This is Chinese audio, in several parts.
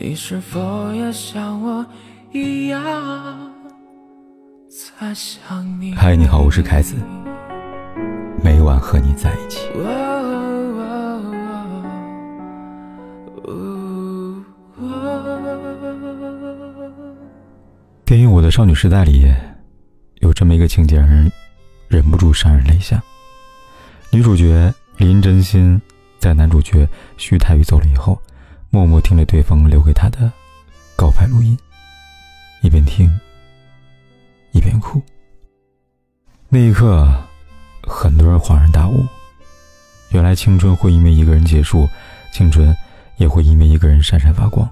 你是否也像我一样在想你？嗨，你好，我是凯子，每晚和你在一起。电影《我的少女时代》里有这么一个情节，让人忍不住潸然泪下。女主角林真心在男主角徐太宇走了以后。默默听了对方留给他的告白录音，一边听一边哭。那一刻，很多人恍然大悟：原来青春会因为一个人结束，青春也会因为一个人闪闪发光。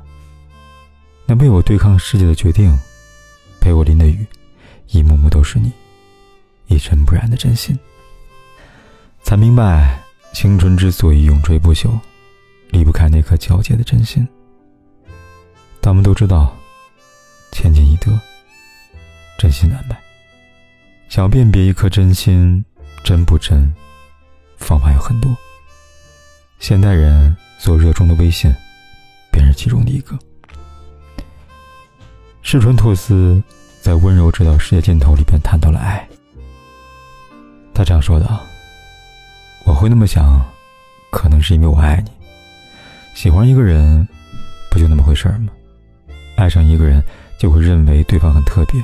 那为我对抗世界的决定，陪我淋的雨，一幕幕都是你一尘不染的真心。才明白，青春之所以永垂不朽。离不开那颗皎洁的真心。他们都知道，千金易得，真心难买。想辨别一颗真心真不真，方法有很多。现代人所热衷的微信，便是其中的一个。世春拓司在《温柔直到世界尽头》里边谈到了爱。他这样说的：“我会那么想，可能是因为我爱你。”喜欢一个人，不就那么回事儿吗？爱上一个人，就会认为对方很特别，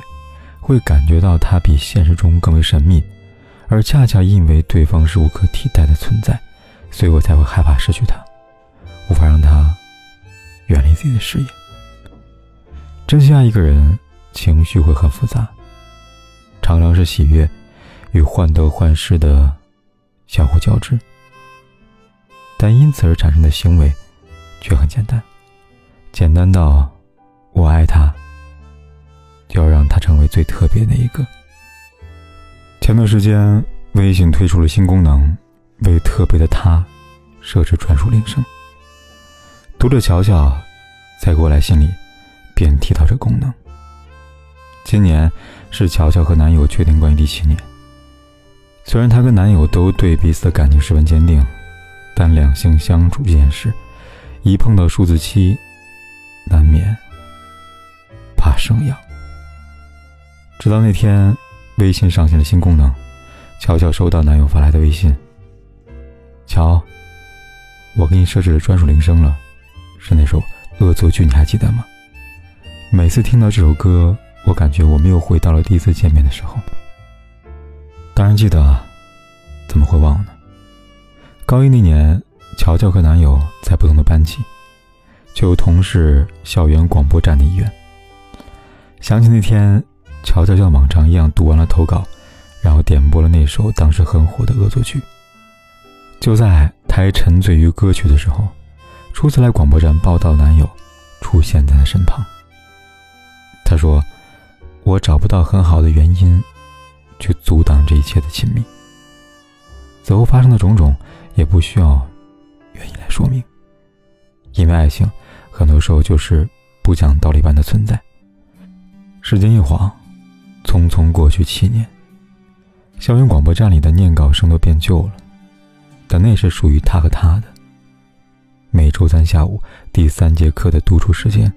会感觉到他比现实中更为神秘，而恰恰因为对方是无可替代的存在，所以我才会害怕失去他，无法让他远离自己的视野。真心爱一个人，情绪会很复杂，常常是喜悦与患得患失的相互交织，但因此而产生的行为。却很简单，简单到我爱他，就要让他成为最特别的一个。前段时间，微信推出了新功能，为特别的他设置专属铃声。读者乔乔在过来信里便提到这功能。今年是乔乔和男友确定关系第七年，虽然她跟男友都对彼此的感情十分坚定，但两性相处这件事。一碰到数字七，难免怕生痒。直到那天，微信上线了新功能，巧巧收到男友发来的微信：“乔，我给你设置了专属铃声了，是那首《恶作剧》，你还记得吗？每次听到这首歌，我感觉我们又回到了第一次见面的时候。当然记得，怎么会忘呢？高一那年。”乔乔和男友在不同的班级，却又同是校园广播站的一员。想起那天，乔乔像往常一样读完了投稿，然后点播了那首当时很火的恶作剧。就在他还沉醉于歌曲的时候，初次来广播站报道的男友出现在他身旁。他说：“我找不到很好的原因，去阻挡这一切的亲密。此后发生的种种，也不需要。”愿意来说明，因为爱情，很多时候就是不讲道理般的存在。时间一晃，匆匆过去七年，校园广播站里的念稿声都变旧了，但那是属于他和他的。每周三下午第三节课的独处时间，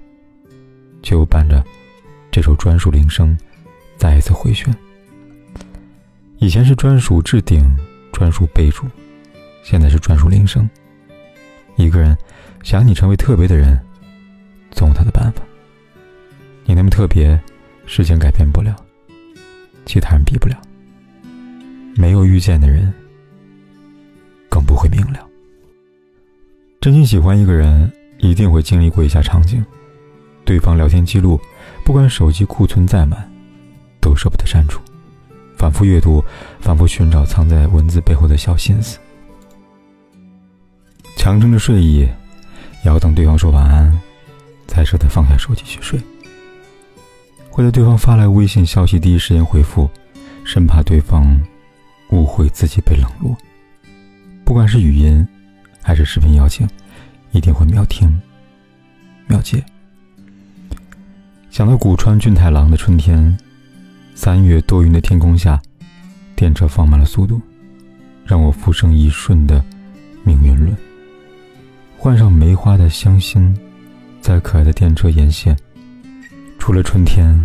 就伴着这首专属铃声再一次回旋。以前是专属置顶、专属备注，现在是专属铃声。一个人想你成为特别的人，总有他的办法。你那么特别，时间改变不了，其他人比不了。没有遇见的人，更不会明了。真心喜欢一个人，一定会经历过以下场景：对方聊天记录，不管手机库存再满，都舍不得删除，反复阅读，反复寻找藏在文字背后的小心思。强撑着睡意，要等对方说晚安，才舍得放下手机去睡。会在对方发来微信消息第一时间回复，生怕对方误会自己被冷落。不管是语音还是视频邀请，一定会秒听秒接。想到古川俊太郎的春天，三月多云的天空下，电车放慢了速度，让我浮生一瞬的命运论。换上梅花的香心，在可爱的电车沿线，除了春天，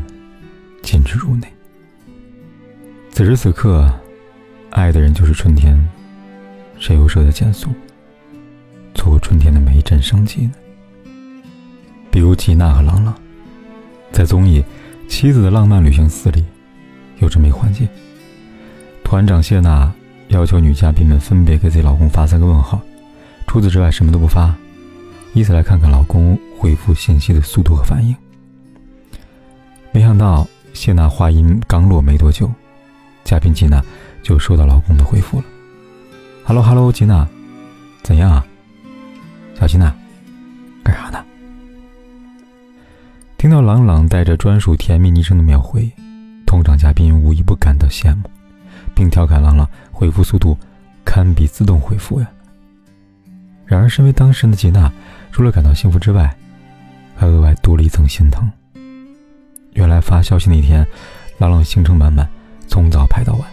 禁止入内。此时此刻，爱的人就是春天，谁又舍得减速，错过春天的每一阵生机呢？比如吉娜和朗朗，在综艺《妻子的浪漫旅行四》里，有这么一环节：团长谢娜要求女嘉宾们分别给自己老公发三个问号，除此之外什么都不发，以此来看看老公回复信息的速度和反应。没想到谢娜话音刚落没多久。嘉宾吉娜就收到老公的回复了：“Hello Hello，吉娜，怎样啊？小吉娜，干啥呢？”听到朗朗带着专属甜蜜昵称的秒回，通常嘉宾无一不感到羡慕，并调侃朗朗回复速度堪比自动回复呀。然而，身为当事人的吉娜，除了感到幸福之外，还额外多了一层心疼。原来发消息那天，朗朗行程满满。从早排到晚，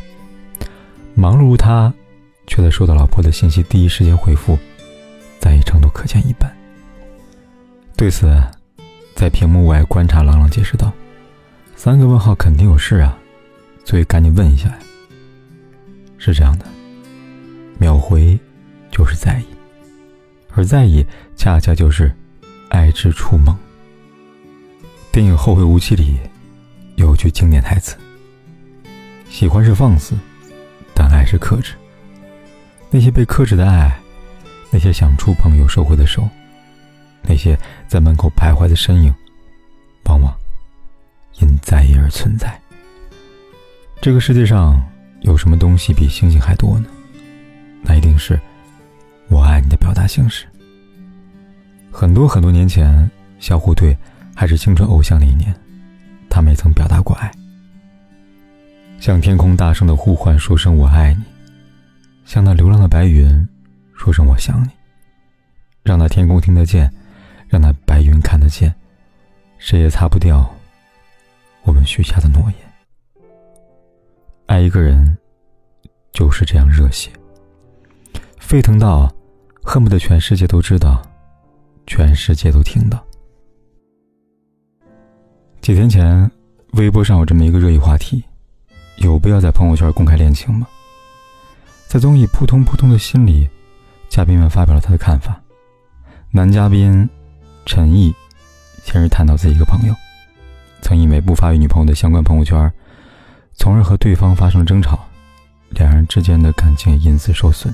忙碌如他，却在收到老婆的信息第一时间回复，在意程度可见一斑。对此，在屏幕外观察，朗朗解释道：“三个问号肯定有事啊，所以赶紧问一下呀。”是这样的，秒回就是在意，而在意恰恰就是爱之初萌。电影《后会无期》里有句经典台词。喜欢是放肆，但爱是克制。那些被克制的爱，那些想触碰又收回的手，那些在门口徘徊的身影，往往因在意而存在。这个世界上有什么东西比星星还多呢？那一定是我爱你表达形式。很多很多年前，小虎队还是青春偶像那一年，他们也曾表达过爱。向天空大声的呼唤，说声我爱你；向那流浪的白云，说声我想你。让那天空听得见，让那白云看得见，谁也擦不掉我们许下的诺言。爱一个人，就是这样热血，沸腾到恨不得全世界都知道，全世界都听到。几天前，微博上有这么一个热议话题。有必要在朋友圈公开恋情吗？在综艺《扑通扑通》的心里，嘉宾们发表了他的看法。男嘉宾陈毅先是谈到自己一个朋友，曾因为不发与女朋友的相关朋友圈，从而和对方发生了争吵，两人之间的感情也因此受损。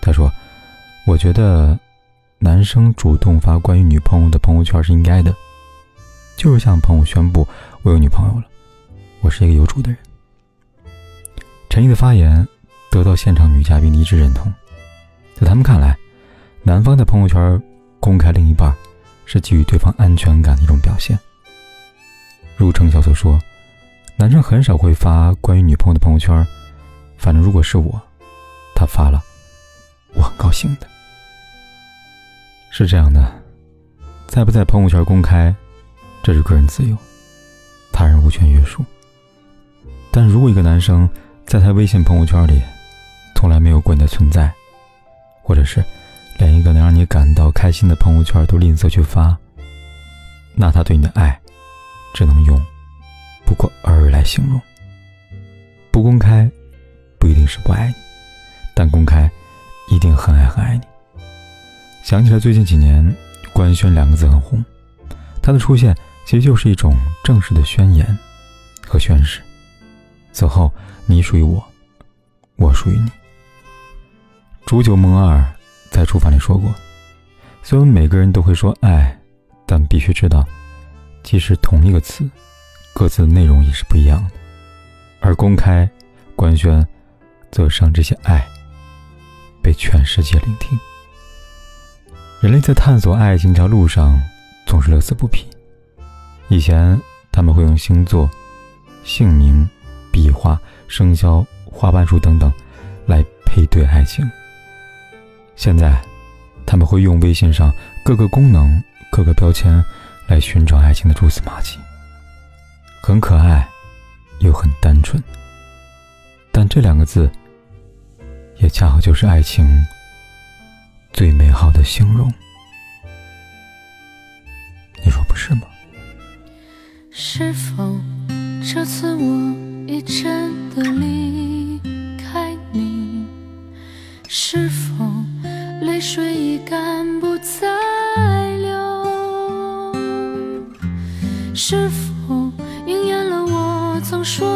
他说：“我觉得男生主动发关于女朋友的朋友圈是应该的，就是向朋友宣布我有女朋友了。”我是一个有主的人。陈毅的发言得到现场女嘉宾的一致认同，在他们看来，男方在朋友圈公开另一半，是给予对方安全感的一种表现。如程晓所说，男生很少会发关于女朋友的朋友圈，反正如果是我，他发了，我很高兴的。是这样的，在不在朋友圈公开，这是个人自由，他人无权约束。但如果一个男生在他微信朋友圈里从来没有过你的存在，或者是连一个能让你感到开心的朋友圈都吝啬去发，那他对你的爱只能用不过尔来形容。不公开不一定是不爱你，但公开一定很爱很爱你。想起来最近几年“官宣”两个字很红，它的出现其实就是一种正式的宣言和宣誓。此后，你属于我，我属于你。煮酒梦二在厨房里说过：“虽然每个人都会说爱，但必须知道，即使同一个词，各自的内容也是不一样的。而公开官宣，则让这些爱被全世界聆听。人类在探索爱情这条路上总是乐此不疲。以前他们会用星座、姓名。”笔画、生肖、花瓣数等等，来配对爱情。现在，他们会用微信上各个功能、各个标签，来寻找爱情的蛛丝马迹。很可爱，又很单纯。但这两个字，也恰好就是爱情最美好的形容。你说不是吗？是否这次我已真的离开你？是否泪水已干不再流？是否应验了我曾说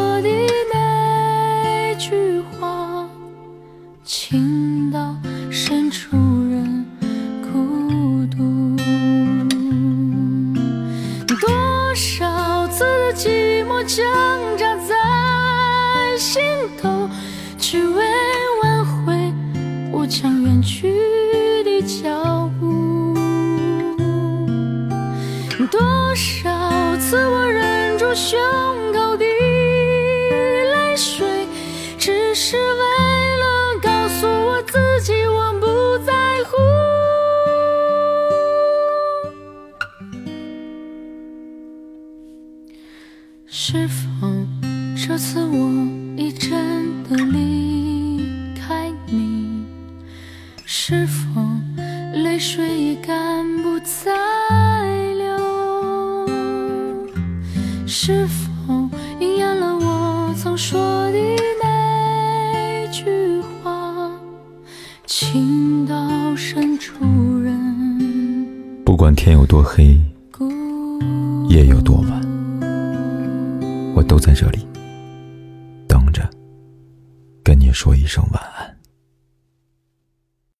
我说的那句话？情到深处人不管天有多黑，夜有多晚，我都在这里等着，跟你说一声晚安。